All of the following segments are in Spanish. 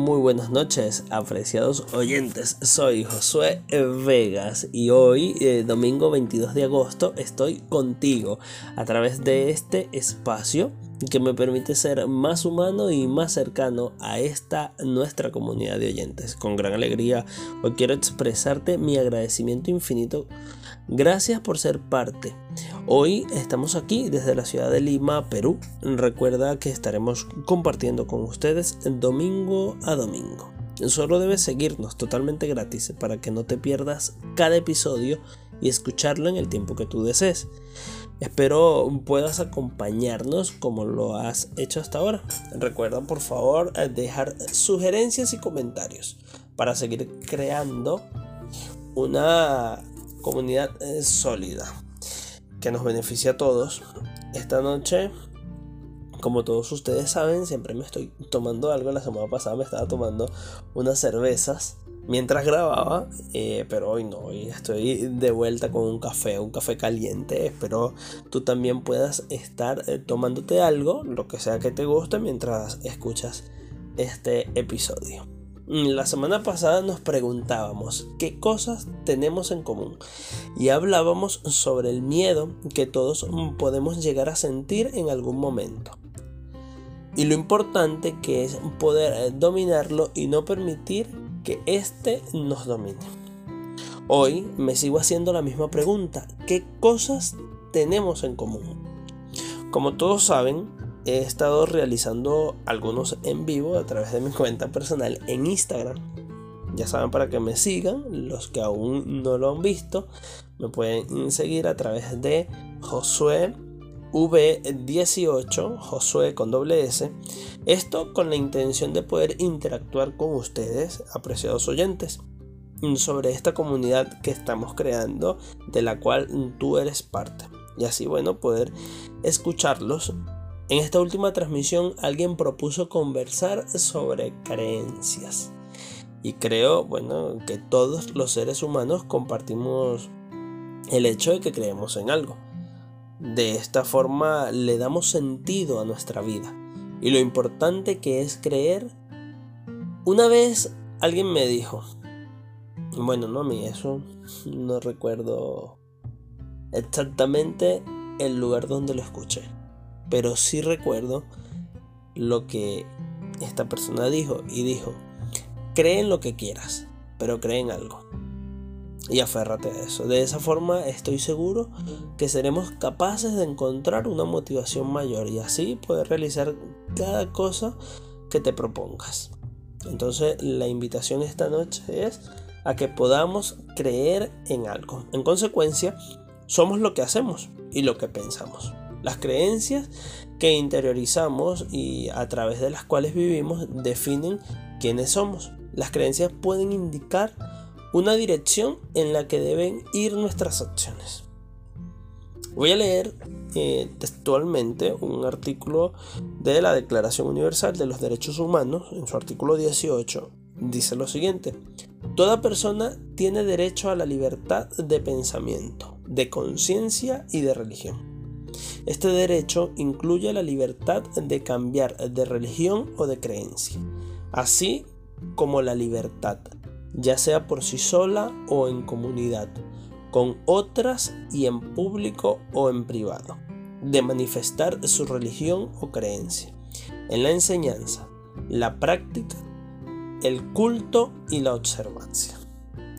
Muy buenas noches, apreciados oyentes. Soy Josué Vegas y hoy, eh, domingo 22 de agosto, estoy contigo a través de este espacio que me permite ser más humano y más cercano a esta nuestra comunidad de oyentes. Con gran alegría hoy quiero expresarte mi agradecimiento infinito. Gracias por ser parte. Hoy estamos aquí desde la ciudad de Lima, Perú. Recuerda que estaremos compartiendo con ustedes domingo a domingo. Solo debes seguirnos totalmente gratis para que no te pierdas cada episodio y escucharlo en el tiempo que tú desees. Espero puedas acompañarnos como lo has hecho hasta ahora. Recuerda por favor dejar sugerencias y comentarios para seguir creando una comunidad eh, sólida que nos beneficie a todos. Esta noche, como todos ustedes saben, siempre me estoy tomando algo. La semana pasada me estaba tomando unas cervezas mientras grababa, eh, pero hoy no, hoy estoy de vuelta con un café, un café caliente. Espero tú también puedas estar eh, tomándote algo, lo que sea que te guste, mientras escuchas este episodio. La semana pasada nos preguntábamos qué cosas tenemos en común y hablábamos sobre el miedo que todos podemos llegar a sentir en algún momento y lo importante que es poder eh, dominarlo y no permitir que éste nos domine. Hoy me sigo haciendo la misma pregunta, ¿qué cosas tenemos en común? Como todos saben, he estado realizando algunos en vivo a través de mi cuenta personal en Instagram. Ya saben para que me sigan, los que aún no lo han visto, me pueden seguir a través de Josué V18, Josué con doble S. Esto con la intención de poder interactuar con ustedes, apreciados oyentes, sobre esta comunidad que estamos creando, de la cual tú eres parte. Y así, bueno, poder escucharlos. En esta última transmisión alguien propuso conversar sobre creencias. Y creo, bueno, que todos los seres humanos compartimos el hecho de que creemos en algo. De esta forma le damos sentido a nuestra vida y lo importante que es creer. Una vez alguien me dijo, bueno, no mí, eso no recuerdo exactamente el lugar donde lo escuché, pero sí recuerdo lo que esta persona dijo y dijo, cree en lo que quieras, pero cree en algo y aférrate a eso. De esa forma estoy seguro que seremos capaces de encontrar una motivación mayor y así poder realizar cada cosa que te propongas. Entonces la invitación esta noche es a que podamos creer en algo. En consecuencia, somos lo que hacemos y lo que pensamos. Las creencias que interiorizamos y a través de las cuales vivimos definen quiénes somos. Las creencias pueden indicar una dirección en la que deben ir nuestras acciones. Voy a leer eh, textualmente un artículo de la Declaración Universal de los Derechos Humanos, en su artículo 18, dice lo siguiente, Toda persona tiene derecho a la libertad de pensamiento, de conciencia y de religión. Este derecho incluye la libertad de cambiar de religión o de creencia, así como la libertad ya sea por sí sola o en comunidad, con otras y en público o en privado, de manifestar su religión o creencia, en la enseñanza, la práctica, el culto y la observancia.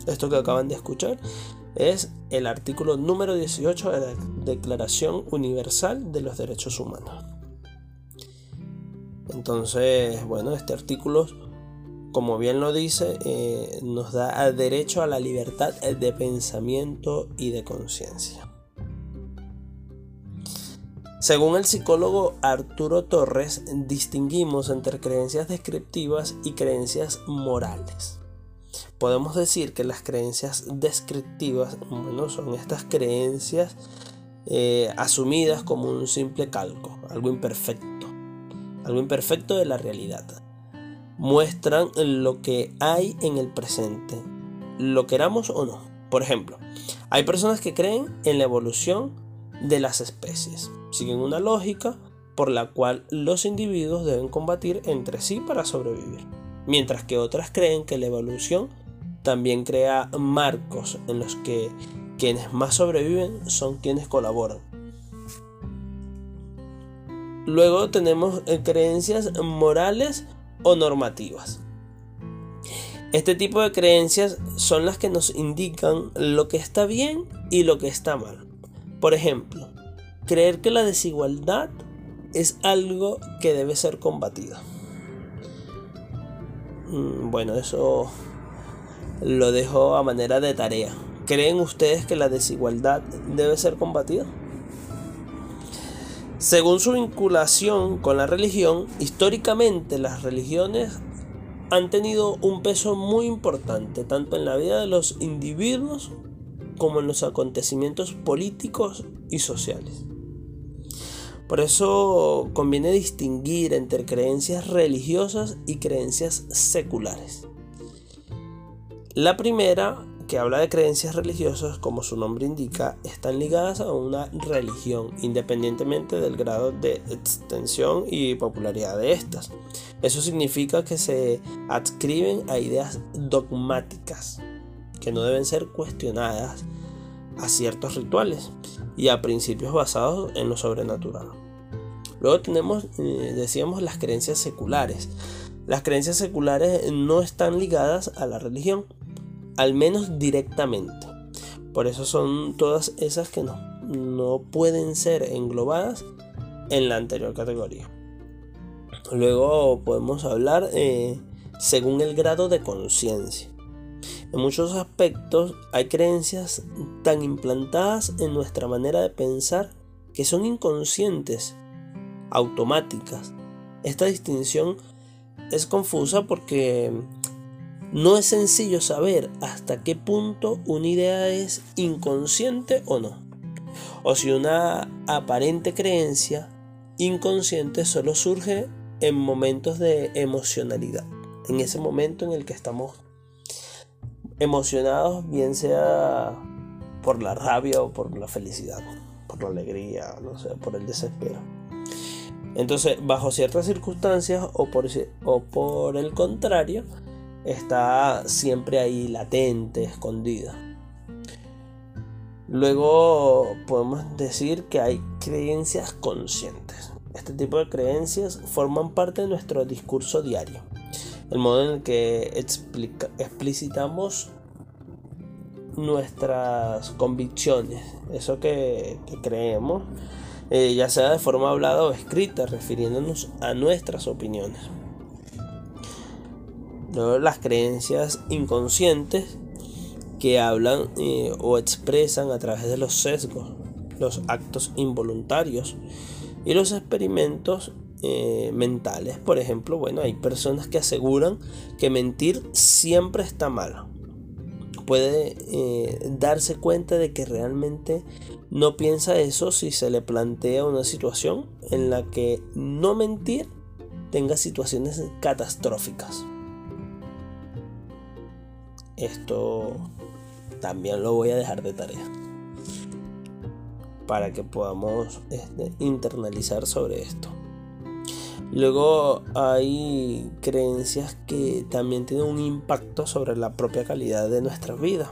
Esto que acaban de escuchar es el artículo número 18 de la Declaración Universal de los Derechos Humanos. Entonces, bueno, este artículo como bien lo dice, eh, nos da derecho a la libertad de pensamiento y de conciencia. Según el psicólogo Arturo Torres, distinguimos entre creencias descriptivas y creencias morales. Podemos decir que las creencias descriptivas son estas creencias eh, asumidas como un simple calco, algo imperfecto, algo imperfecto de la realidad muestran lo que hay en el presente, lo queramos o no. Por ejemplo, hay personas que creen en la evolución de las especies. Siguen una lógica por la cual los individuos deben combatir entre sí para sobrevivir. mientras que otras creen que la evolución también crea marcos en los que quienes más sobreviven son quienes colaboran. Luego tenemos eh, creencias morales o normativas. Este tipo de creencias son las que nos indican lo que está bien y lo que está mal. Por ejemplo, creer que la desigualdad es algo que debe ser combatido. Mm, bueno, eso lo dejo a manera de tarea. ¿Creen ustedes que la desigualdad debe ser combatida? Según su vinculación con la religión, históricamente las religiones han tenido un peso muy importante tanto en la vida de los individuos como en los acontecimientos políticos y sociales. Por eso conviene distinguir entre creencias religiosas y creencias seculares. La primera que habla de creencias religiosas, como su nombre indica, están ligadas a una religión, independientemente del grado de extensión y popularidad de estas. Eso significa que se adscriben a ideas dogmáticas, que no deben ser cuestionadas a ciertos rituales y a principios basados en lo sobrenatural. Luego tenemos, eh, decíamos, las creencias seculares. Las creencias seculares no están ligadas a la religión, al menos directamente. Por eso son todas esas que no, no pueden ser englobadas en la anterior categoría. Luego podemos hablar eh, según el grado de conciencia. En muchos aspectos hay creencias tan implantadas en nuestra manera de pensar que son inconscientes, automáticas. Esta distinción es confusa porque no es sencillo saber hasta qué punto una idea es inconsciente o no. O si una aparente creencia inconsciente solo surge en momentos de emocionalidad. En ese momento en el que estamos emocionados, bien sea por la rabia o por la felicidad, por la alegría, no sé, por el desespero. Entonces, bajo ciertas circunstancias o por, o por el contrario, está siempre ahí latente, escondida. Luego podemos decir que hay creencias conscientes. Este tipo de creencias forman parte de nuestro discurso diario. El modo en el que explicitamos nuestras convicciones, eso que, creemos, eh, ya sea de forma hablada o escrita, refiriéndonos a nuestras opiniones. Las creencias inconscientes que hablan eh, o expresan a través de los sesgos, los actos involuntarios y los experimentos eh, mentales. Por ejemplo, bueno, hay personas que aseguran que mentir siempre está mal. Puede eh, darse cuenta de que realmente no piensa eso si se le plantea una situación en la que no mentir tenga situaciones catastróficas. Esto también lo voy a dejar de tarea para que podamos este, internalizar sobre esto. Luego hay creencias que también tienen un impacto sobre la propia calidad de nuestra vida.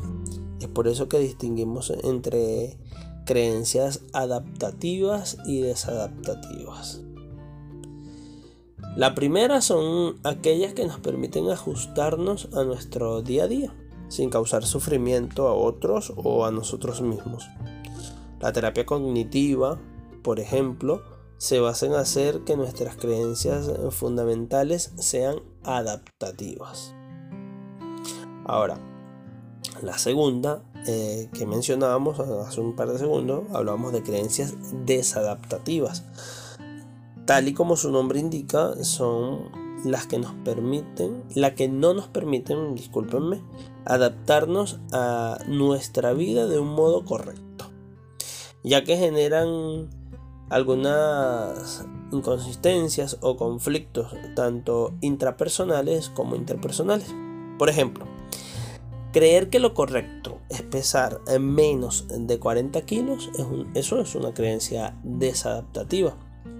Es por eso que distinguimos entre creencias adaptativas y desadaptativas. La primera son aquellas que nos permiten ajustarnos a nuestro día a día, sin causar sufrimiento a otros o a nosotros mismos. La terapia cognitiva, por ejemplo, se basa en hacer que nuestras creencias fundamentales sean adaptativas. Ahora, la segunda eh, que mencionábamos hace un par de segundos, hablábamos de creencias desadaptativas tal y como su nombre indica, son las que nos permiten, la que no nos permiten, discúlpenme, adaptarnos a nuestra vida de un modo correcto, ya que generan algunas inconsistencias o conflictos tanto intrapersonales como interpersonales. Por ejemplo, creer que lo correcto es pesar menos de 40 kilos, eso es una creencia desadaptativa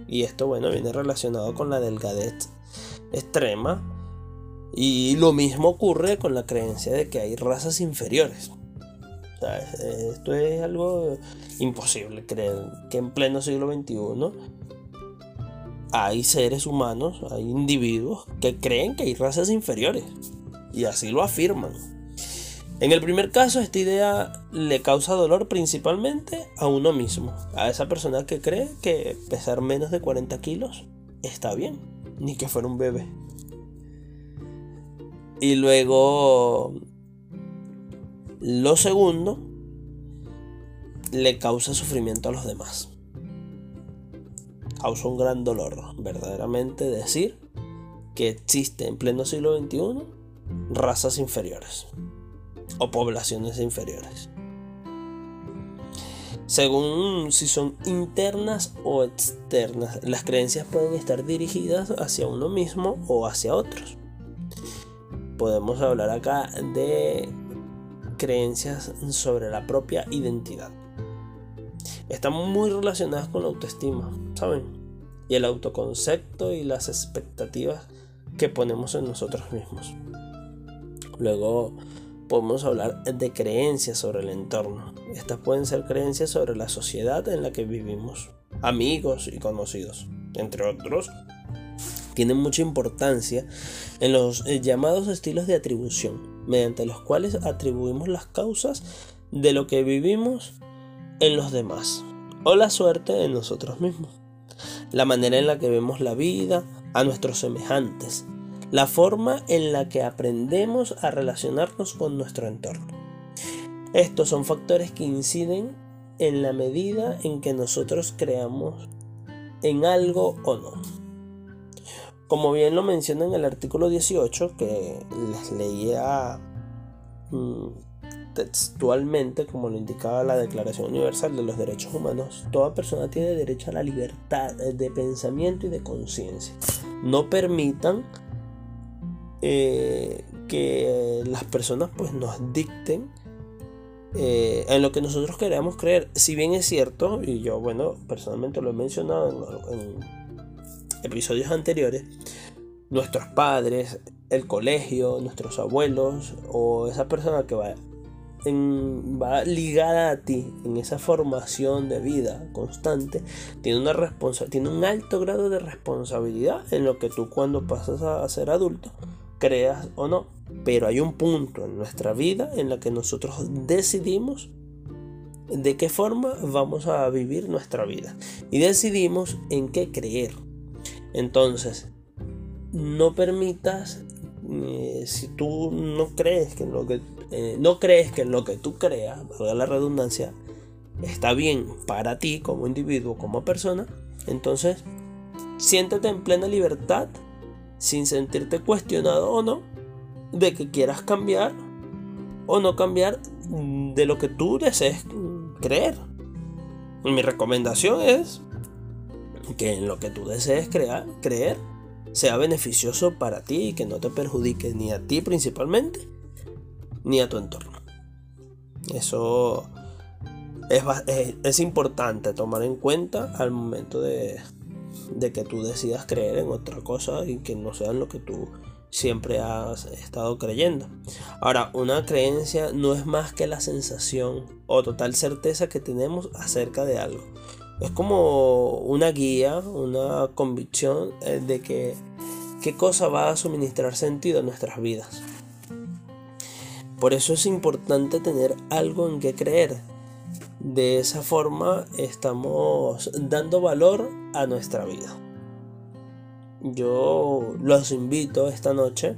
y esto, bueno, viene relacionado con la delgadez extrema Y lo mismo ocurre con la creencia de que hay razas inferiores. esto es algo imposible creer que en pleno siglo XXI hay seres humanos, hay individuos que creen que hay razas inferiores. Y así lo afirman. En el primer caso, esta idea le causa dolor principalmente a uno mismo, a esa persona que cree que pesar menos de 40 kilos está bien, ni que fuera un bebé. Y luego, lo segundo, le causa sufrimiento a los demás. Causa un gran dolor, verdaderamente, decir que existe en pleno siglo XXI razas inferiores o poblaciones inferiores. Según si son internas o externas, las creencias pueden estar dirigidas hacia uno mismo o hacia otros. Podemos hablar acá de creencias sobre la propia identidad. Están muy relacionadas con la autoestima, ¿saben? Y el autoconcepto y las expectativas que ponemos en nosotros mismos. Luego podemos hablar de creencias sobre el entorno. Estas pueden ser creencias sobre la sociedad en la que vivimos, amigos y conocidos, entre otros. Tienen mucha importancia en los eh, llamados estilos de atribución, mediante los cuales atribuimos las causas de lo que vivimos en los demás o la suerte en nosotros mismos. La manera en la que vemos la vida, a nuestros semejantes, la forma en la que aprendemos a relacionarnos con nuestro entorno. Estos son factores que inciden en la medida en que nosotros creamos en algo o no. Como bien lo menciona en el artículo 18 que les leía mm, textualmente, como lo indicaba la Declaración Universal de los Derechos Humanos, toda persona tiene derecho a la libertad de pensamiento y de conciencia. No permitan eh, que las personas pues nos dicten eh, en lo que nosotros queremos creer. Si bien es cierto, y yo bueno, personalmente lo he mencionado en, episodios anteriores, nuestros padres, el colegio, nuestros abuelos o esa persona que va, ligada a ti en esa formación de vida constante, tiene, una tiene un alto grado de responsabilidad en lo que tú cuando pasas a ser adulto creas o no. Pero hay un punto en nuestra vida en la que nosotros decidimos de qué forma vamos a vivir nuestra vida. Y decidimos en qué creer. Entonces, no permitas, eh, si tú no crees que en lo que, eh, no crees que en lo que tú creas, valga la redundancia, está bien para ti como individuo, como persona, entonces siéntete en plena libertad sin sentirte cuestionado o no de que quieras cambiar o no cambiar de lo que tú desees creer. mi recomendación es que en lo que tú desees crear, creer sea beneficioso para ti y que no te perjudique ni a ti principalmente ni a tu entorno. Eso es, es importante tomar en cuenta al momento de, de que tú decidas creer en otra cosa y que no sea lo que tú siempre has estado creyendo. Ahora, una creencia no es más que la sensación o total certeza que tenemos acerca de algo. Es como una guía, una convicción eh, de que qué cosa va a suministrar sentido a nuestras vidas. Por eso es importante tener algo en que creer, de esa forma estamos dando valor a nuestra vida. Yo los invito esta noche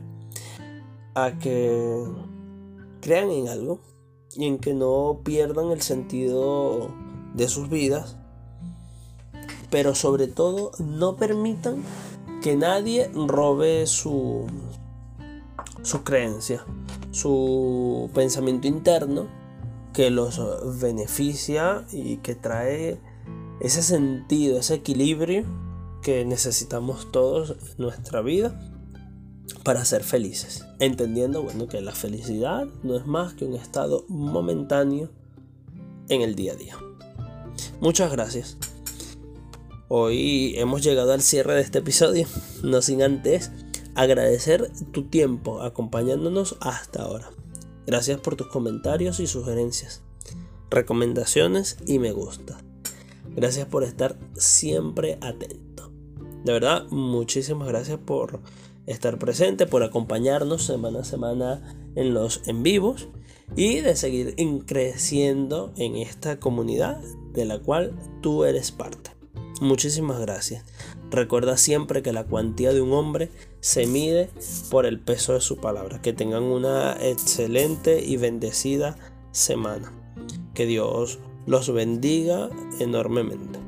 a que crean en algo y en que no pierdan el sentido de sus vidas, pero sobre todo no permitan que nadie robe su, su creencia, su pensamiento interno que los beneficia y que trae ese sentido, ese equilibrio que necesitamos todos en nuestra vida para ser felices. Entendiendo, bueno, que la felicidad no es más que un estado momentáneo en el día a día. Muchas gracias. Hoy hemos llegado al cierre de este episodio, no sin antes agradecer tu tiempo acompañándonos hasta ahora. Gracias por tus comentarios y sugerencias, recomendaciones y me gusta. Gracias por estar siempre atento. De verdad, muchísimas gracias por estar presente, por acompañarnos semana a semana en los en vivos y de seguir creciendo en esta comunidad de la cual tú eres parte. Muchísimas gracias. Recuerda siempre que la cuantía de un hombre se mide por el peso de su palabra. Que tengan una excelente y bendecida semana. Que Dios los bendiga enormemente.